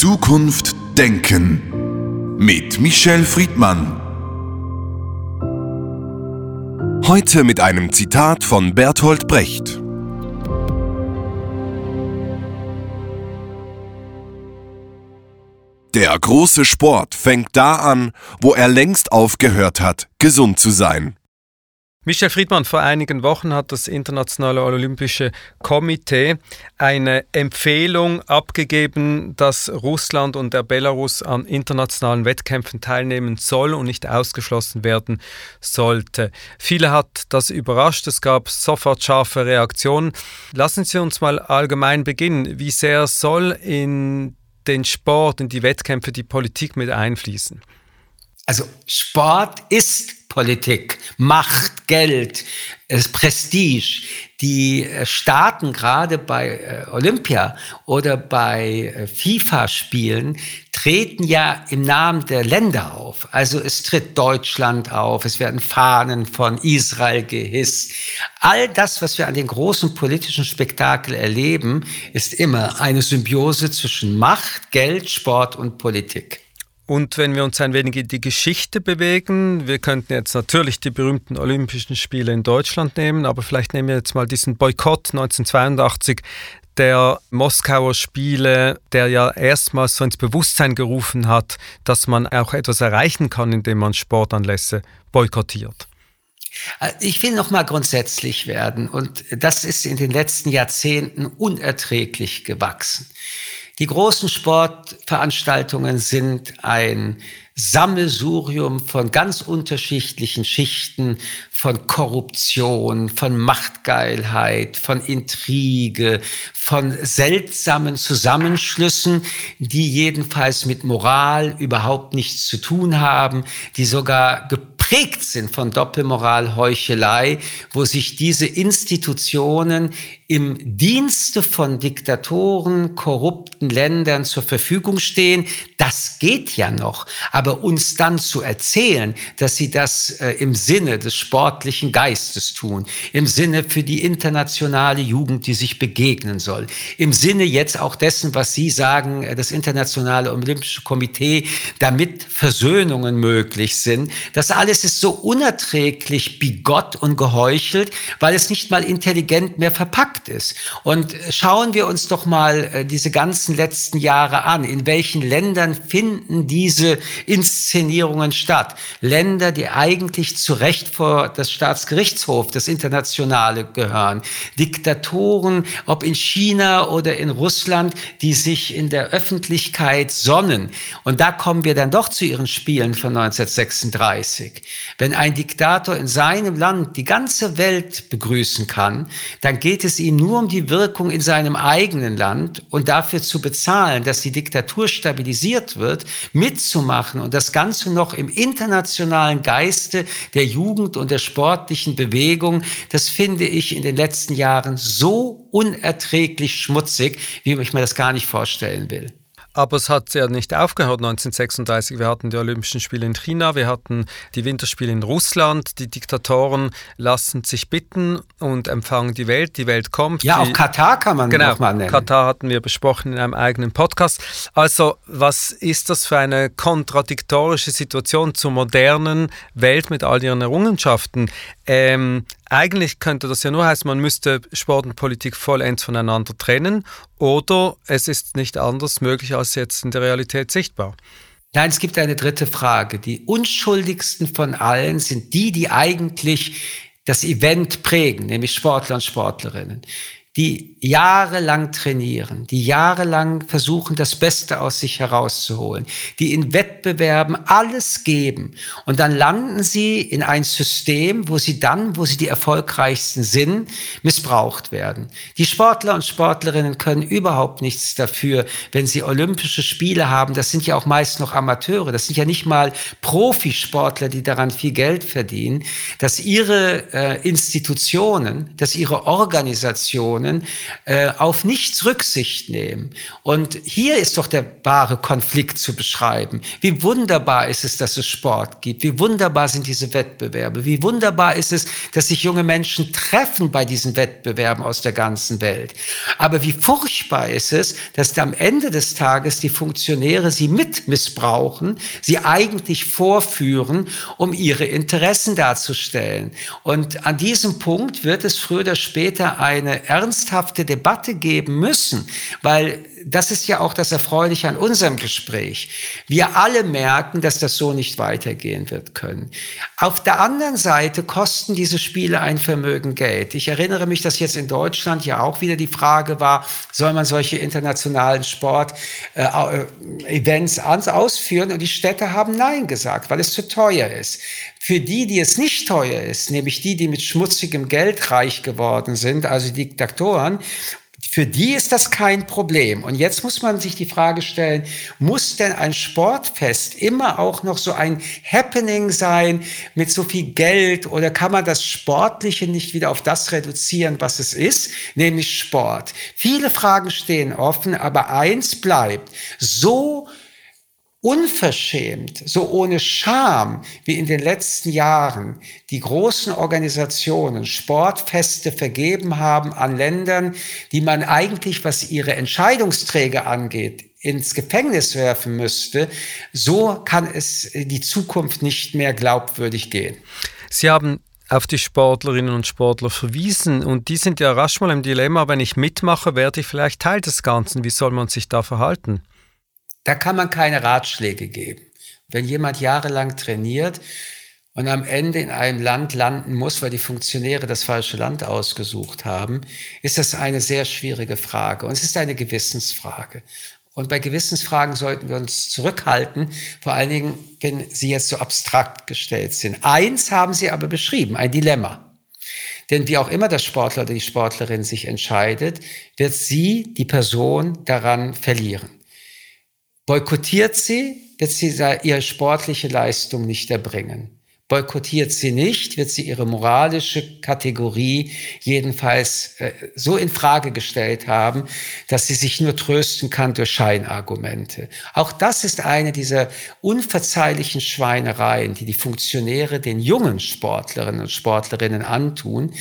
Zukunft denken mit Michel Friedmann. Heute mit einem Zitat von Bertolt Brecht. Der große Sport fängt da an, wo er längst aufgehört hat, gesund zu sein. Michel Friedmann, vor einigen Wochen hat das Internationale Olympische Komitee eine Empfehlung abgegeben, dass Russland und der Belarus an internationalen Wettkämpfen teilnehmen soll und nicht ausgeschlossen werden sollte. Viele hat das überrascht, es gab sofort scharfe Reaktionen. Lassen Sie uns mal allgemein beginnen. Wie sehr soll in den Sport, in die Wettkämpfe die Politik mit einfließen? Also Sport ist Politik, Macht, Geld, Prestige. Die äh, Staaten gerade bei äh, Olympia oder bei äh, FIFA-Spielen treten ja im Namen der Länder auf. Also es tritt Deutschland auf, es werden Fahnen von Israel gehisst. All das, was wir an den großen politischen Spektakel erleben, ist immer eine Symbiose zwischen Macht, Geld, Sport und Politik. Und wenn wir uns ein wenig in die Geschichte bewegen, wir könnten jetzt natürlich die berühmten Olympischen Spiele in Deutschland nehmen, aber vielleicht nehmen wir jetzt mal diesen Boykott 1982 der Moskauer Spiele, der ja erstmals so ins Bewusstsein gerufen hat, dass man auch etwas erreichen kann, indem man Sportanlässe boykottiert. Äh, ich will noch mal grundsätzlich werden und das ist in den letzten Jahrzehnten unerträglich gewachsen. Die großen Sportveranstaltungen sind ein Sammelsurium von ganz unterschiedlichen Schichten von Korruption, von Machtgeilheit, von Intrige, von seltsamen Zusammenschlüssen, die jedenfalls mit Moral überhaupt nichts zu tun haben, die sogar geprägt sind von Doppelmoral, Heuchelei, wo sich diese Institutionen im Dienste von Diktatoren, korrupten Ländern zur Verfügung stehen. Das geht ja noch. Aber uns dann zu erzählen, dass sie das äh, im Sinne des sportlichen Geistes tun, im Sinne für die internationale Jugend, die sich begegnen soll, im Sinne jetzt auch dessen, was Sie sagen, äh, das Internationale Olympische Komitee, damit Versöhnungen möglich sind, das alles es ist so unerträglich bigott und geheuchelt, weil es nicht mal intelligent mehr verpackt ist. Und schauen wir uns doch mal äh, diese ganzen letzten Jahre an. In welchen Ländern finden diese Inszenierungen statt? Länder, die eigentlich zu Recht vor das Staatsgerichtshof, das Internationale gehören. Diktatoren, ob in China oder in Russland, die sich in der Öffentlichkeit sonnen. Und da kommen wir dann doch zu ihren Spielen von 1936. Wenn ein Diktator in seinem Land die ganze Welt begrüßen kann, dann geht es ihm nur um die Wirkung in seinem eigenen Land und dafür zu bezahlen, dass die Diktatur stabilisiert wird, mitzumachen und das Ganze noch im internationalen Geiste der Jugend und der sportlichen Bewegung, das finde ich in den letzten Jahren so unerträglich schmutzig, wie ich mir das gar nicht vorstellen will. Aber es hat ja nicht aufgehört 1936. Wir hatten die Olympischen Spiele in China, wir hatten die Winterspiele in Russland. Die Diktatoren lassen sich bitten und empfangen die Welt. Die Welt kommt. Ja, die, auch Katar kann man genau, mal nennen. Katar hatten wir besprochen in einem eigenen Podcast. Also, was ist das für eine kontradiktorische Situation zur modernen Welt mit all ihren Errungenschaften? Ähm, eigentlich könnte das ja nur heißen, man müsste Sport und Politik vollends voneinander trennen oder es ist nicht anders möglich als jetzt in der Realität sichtbar. Nein, es gibt eine dritte Frage. Die unschuldigsten von allen sind die, die eigentlich das Event prägen, nämlich Sportler und Sportlerinnen die jahrelang trainieren, die jahrelang versuchen, das Beste aus sich herauszuholen, die in Wettbewerben alles geben. Und dann landen sie in ein System, wo sie dann, wo sie die erfolgreichsten sind, missbraucht werden. Die Sportler und Sportlerinnen können überhaupt nichts dafür, wenn sie olympische Spiele haben. Das sind ja auch meist noch Amateure. Das sind ja nicht mal Profisportler, die daran viel Geld verdienen, dass ihre äh, Institutionen, dass ihre Organisationen Organisationen äh, auf nichts Rücksicht nehmen. Und hier ist doch der wahre Konflikt zu beschreiben. Wie wunderbar ist es, dass es Sport gibt. Wie wunderbar sind diese Wettbewerbe. Wie wunderbar ist es, dass sich junge Menschen treffen bei diesen Wettbewerben aus der ganzen Welt. Aber wie furchtbar ist es, dass am Ende des Tages die Funktionäre sie mit missbrauchen, sie eigentlich vorführen, um ihre Interessen darzustellen. Und an diesem Punkt wird es früher oder später eine ernsthafte Debatte geben müssen, weil das ist ja auch das Erfreuliche an unserem Gespräch. Wir alle merken, dass das so nicht weitergehen wird können. Auf der anderen Seite kosten diese Spiele ein Vermögen Geld. Ich erinnere mich, dass jetzt in Deutschland ja auch wieder die Frage war, soll man solche internationalen Sport-Events äh, ausführen? Und die Städte haben Nein gesagt, weil es zu teuer ist. Für die, die es nicht teuer ist, nämlich die, die mit schmutzigem Geld reich geworden sind, also Diktatoren, für die ist das kein Problem. Und jetzt muss man sich die Frage stellen, muss denn ein Sportfest immer auch noch so ein Happening sein mit so viel Geld oder kann man das Sportliche nicht wieder auf das reduzieren, was es ist, nämlich Sport? Viele Fragen stehen offen, aber eins bleibt. So unverschämt, so ohne Scham wie in den letzten Jahren die großen Organisationen Sportfeste vergeben haben an Ländern, die man eigentlich, was ihre Entscheidungsträger angeht, ins Gefängnis werfen müsste, so kann es die Zukunft nicht mehr glaubwürdig gehen. Sie haben auf die Sportlerinnen und Sportler verwiesen und die sind ja rasch mal im Dilemma, wenn ich mitmache, werde ich vielleicht Teil des Ganzen. Wie soll man sich da verhalten? Da kann man keine Ratschläge geben. Wenn jemand jahrelang trainiert und am Ende in einem Land landen muss, weil die Funktionäre das falsche Land ausgesucht haben, ist das eine sehr schwierige Frage. Und es ist eine Gewissensfrage. Und bei Gewissensfragen sollten wir uns zurückhalten, vor allen Dingen, wenn sie jetzt so abstrakt gestellt sind. Eins haben Sie aber beschrieben, ein Dilemma. Denn wie auch immer der Sportler oder die Sportlerin sich entscheidet, wird sie, die Person, daran verlieren. Boykottiert sie, wird sie ihre sportliche Leistung nicht erbringen. Boykottiert sie nicht, wird sie ihre moralische Kategorie jedenfalls äh, so in Frage gestellt haben, dass sie sich nur trösten kann durch Scheinargumente. Auch das ist eine dieser unverzeihlichen Schweinereien, die die Funktionäre den jungen Sportlerinnen und Sportlerinnen antun,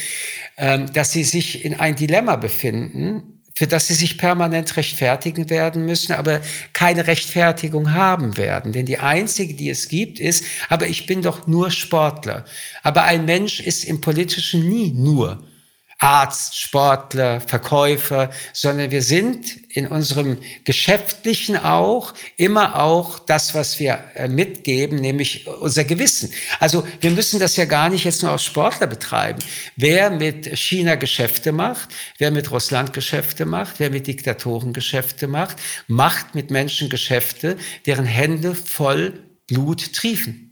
ähm, dass sie sich in ein Dilemma befinden, für das sie sich permanent rechtfertigen werden müssen, aber keine Rechtfertigung haben werden. Denn die einzige, die es gibt, ist, aber ich bin doch nur Sportler. Aber ein Mensch ist im politischen nie nur. Arzt, Sportler, Verkäufer, sondern wir sind in unserem Geschäftlichen auch immer auch das, was wir äh, mitgeben, nämlich unser Gewissen. Also wir müssen das ja gar nicht jetzt nur aus Sportler betreiben. Wer mit China Geschäfte macht, wer mit Russland Geschäfte macht, wer mit Diktatoren Geschäfte macht, macht mit Menschen Geschäfte, deren Hände voll Blut triefen.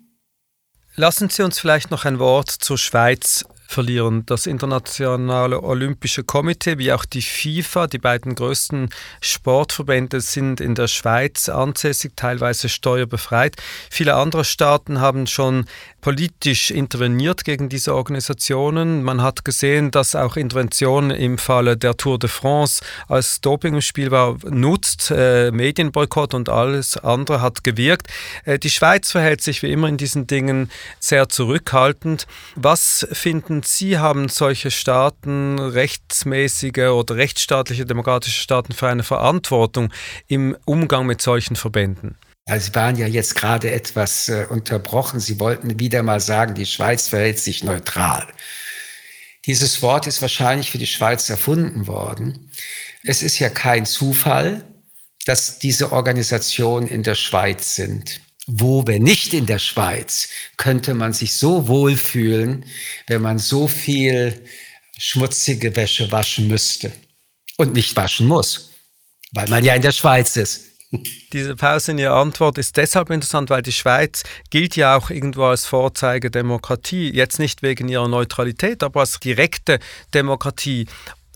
Lassen Sie uns vielleicht noch ein Wort zur Schweiz verlieren. Das Internationale Olympische Komitee wie auch die FIFA, die beiden größten Sportverbände, sind in der Schweiz ansässig, teilweise steuerbefreit. Viele andere Staaten haben schon politisch interveniert gegen diese Organisationen. Man hat gesehen, dass auch Intervention im Falle der Tour de France als Doping im Spiel war, nutzt. Äh, Medienboykott und alles andere hat gewirkt. Äh, die Schweiz verhält sich wie immer in diesen Dingen sehr zurückhaltend. Was finden Sie, haben solche Staaten, rechtsmäßige oder rechtsstaatliche demokratische Staaten für eine Verantwortung im Umgang mit solchen Verbänden? Also Sie waren ja jetzt gerade etwas äh, unterbrochen. Sie wollten wieder mal sagen, die Schweiz verhält sich neutral. Dieses Wort ist wahrscheinlich für die Schweiz erfunden worden. Es ist ja kein Zufall, dass diese Organisationen in der Schweiz sind. Wo, wenn nicht in der Schweiz, könnte man sich so wohlfühlen, wenn man so viel schmutzige Wäsche waschen müsste und nicht waschen muss, weil man ja in der Schweiz ist. Diese Pause in Ihrer Antwort ist deshalb interessant, weil die Schweiz gilt ja auch irgendwo als Vorzeigedemokratie, jetzt nicht wegen ihrer Neutralität, aber als direkte Demokratie.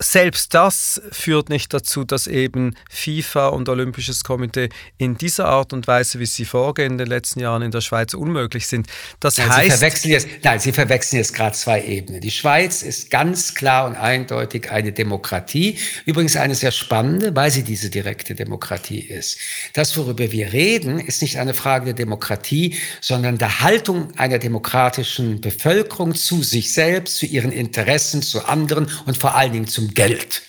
Selbst das führt nicht dazu, dass eben FIFA und Olympisches Komitee in dieser Art und Weise, wie sie vorgehen in den letzten Jahren in der Schweiz, unmöglich sind. Das nein, heißt, Sie verwechseln jetzt, nein, Sie verwechseln jetzt gerade zwei Ebenen. Die Schweiz ist ganz klar und eindeutig eine Demokratie. Übrigens eine sehr spannende, weil sie diese direkte Demokratie ist. Das, worüber wir reden, ist nicht eine Frage der Demokratie, sondern der Haltung einer demokratischen Bevölkerung zu sich selbst, zu ihren Interessen, zu anderen und vor allen Dingen zum Geld.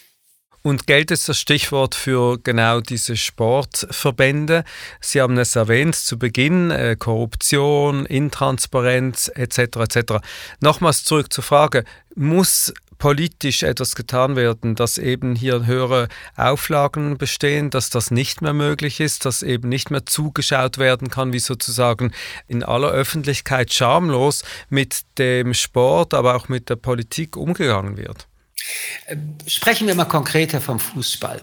Und Geld ist das Stichwort für genau diese Sportverbände. Sie haben es erwähnt zu Beginn, äh, Korruption, Intransparenz etc. etc. Nochmals zurück zur Frage, muss politisch etwas getan werden, dass eben hier höhere Auflagen bestehen, dass das nicht mehr möglich ist, dass eben nicht mehr zugeschaut werden kann, wie sozusagen in aller Öffentlichkeit schamlos mit dem Sport, aber auch mit der Politik umgegangen wird? Sprechen wir mal konkreter vom Fußball.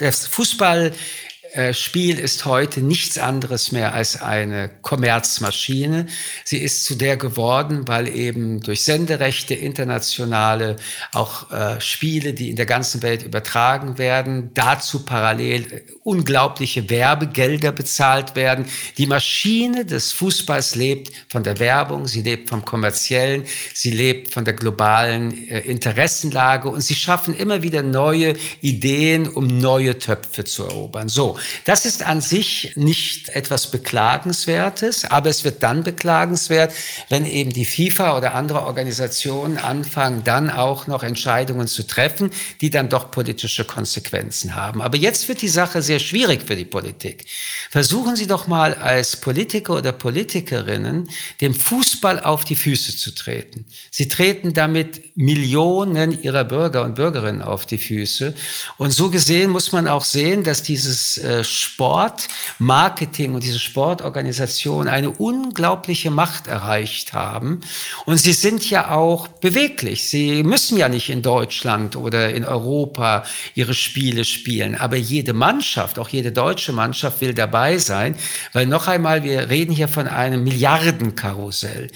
Das Fußball äh, Spiel ist heute nichts anderes mehr als eine Kommerzmaschine. Sie ist zu der geworden, weil eben durch Senderechte internationale auch äh, Spiele, die in der ganzen Welt übertragen werden, dazu parallel äh, unglaubliche Werbegelder bezahlt werden. Die Maschine des Fußballs lebt von der Werbung, sie lebt vom kommerziellen, sie lebt von der globalen äh, Interessenlage und sie schaffen immer wieder neue Ideen, um neue Töpfe zu erobern. So, das ist an sich nicht etwas Beklagenswertes, aber es wird dann beklagenswert, wenn eben die FIFA oder andere Organisationen anfangen, dann auch noch Entscheidungen zu treffen, die dann doch politische Konsequenzen haben. Aber jetzt wird die Sache sehr schwierig für die Politik. Versuchen Sie doch mal als Politiker oder Politikerinnen dem Fußball auf die Füße zu treten. Sie treten damit Millionen ihrer Bürger und Bürgerinnen auf die Füße. Und so gesehen muss man auch sehen, dass dieses äh, Sportmarketing und diese Sportorganisation eine unglaubliche Macht erreicht haben. Und sie sind ja auch beweglich. Sie müssen ja nicht in Deutschland oder in Europa ihre Spiele spielen. Aber jede Mannschaft, auch jede deutsche Mannschaft will dabei sein, weil noch einmal, wir reden hier von einem Milliardenkarussell.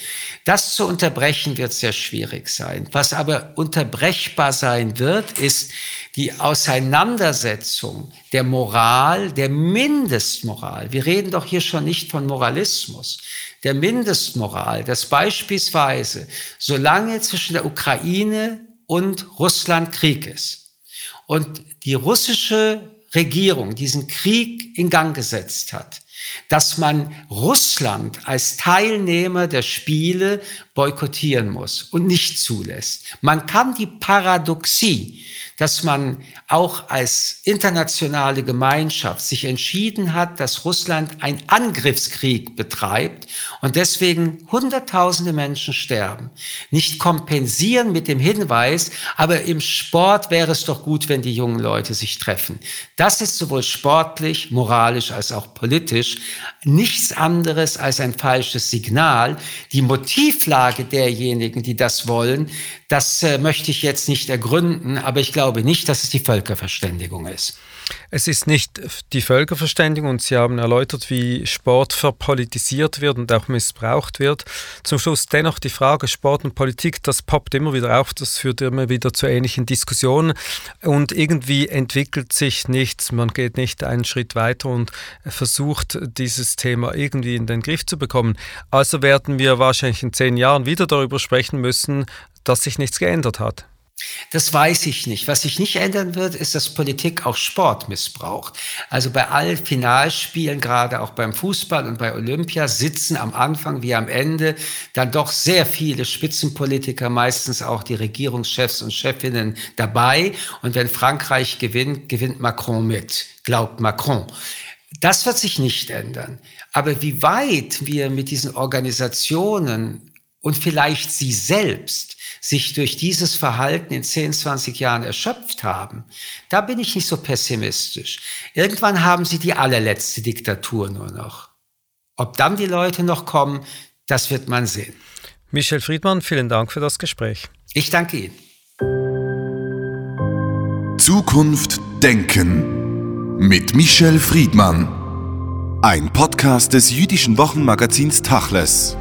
Das zu unterbrechen wird sehr schwierig sein. Was aber unterbrechbar sein wird, ist die Auseinandersetzung der Moral, der Mindestmoral, wir reden doch hier schon nicht von Moralismus, der Mindestmoral, dass beispielsweise, solange zwischen der Ukraine und Russland Krieg ist und die russische Regierung diesen Krieg in Gang gesetzt hat, dass man Russland als Teilnehmer der Spiele boykottieren muss und nicht zulässt. Man kann die Paradoxie dass man auch als internationale Gemeinschaft sich entschieden hat, dass Russland einen Angriffskrieg betreibt und deswegen Hunderttausende Menschen sterben. Nicht kompensieren mit dem Hinweis, aber im Sport wäre es doch gut, wenn die jungen Leute sich treffen. Das ist sowohl sportlich, moralisch als auch politisch nichts anderes als ein falsches Signal. Die Motivlage derjenigen, die das wollen, das äh, möchte ich jetzt nicht ergründen, aber ich glaube nicht, dass es die Völkerverständigung ist. Es ist nicht die Völkerverständigung und Sie haben erläutert, wie Sport verpolitisiert wird und auch missbraucht wird. Zum Schluss dennoch die Frage Sport und Politik, das poppt immer wieder auf, das führt immer wieder zu ähnlichen Diskussionen und irgendwie entwickelt sich nichts, man geht nicht einen Schritt weiter und versucht dieses Thema irgendwie in den Griff zu bekommen. Also werden wir wahrscheinlich in zehn Jahren wieder darüber sprechen müssen, dass sich nichts geändert hat. Das weiß ich nicht. Was sich nicht ändern wird, ist, dass Politik auch Sport missbraucht. Also bei allen Finalspielen, gerade auch beim Fußball und bei Olympia, sitzen am Anfang wie am Ende dann doch sehr viele Spitzenpolitiker, meistens auch die Regierungschefs und Chefinnen dabei. Und wenn Frankreich gewinnt, gewinnt Macron mit, glaubt Macron. Das wird sich nicht ändern. Aber wie weit wir mit diesen Organisationen und vielleicht Sie selbst sich durch dieses Verhalten in 10, 20 Jahren erschöpft haben, da bin ich nicht so pessimistisch. Irgendwann haben Sie die allerletzte Diktatur nur noch. Ob dann die Leute noch kommen, das wird man sehen. Michel Friedmann, vielen Dank für das Gespräch. Ich danke Ihnen. Zukunft Denken mit Michel Friedmann. Ein Podcast des jüdischen Wochenmagazins Tachles.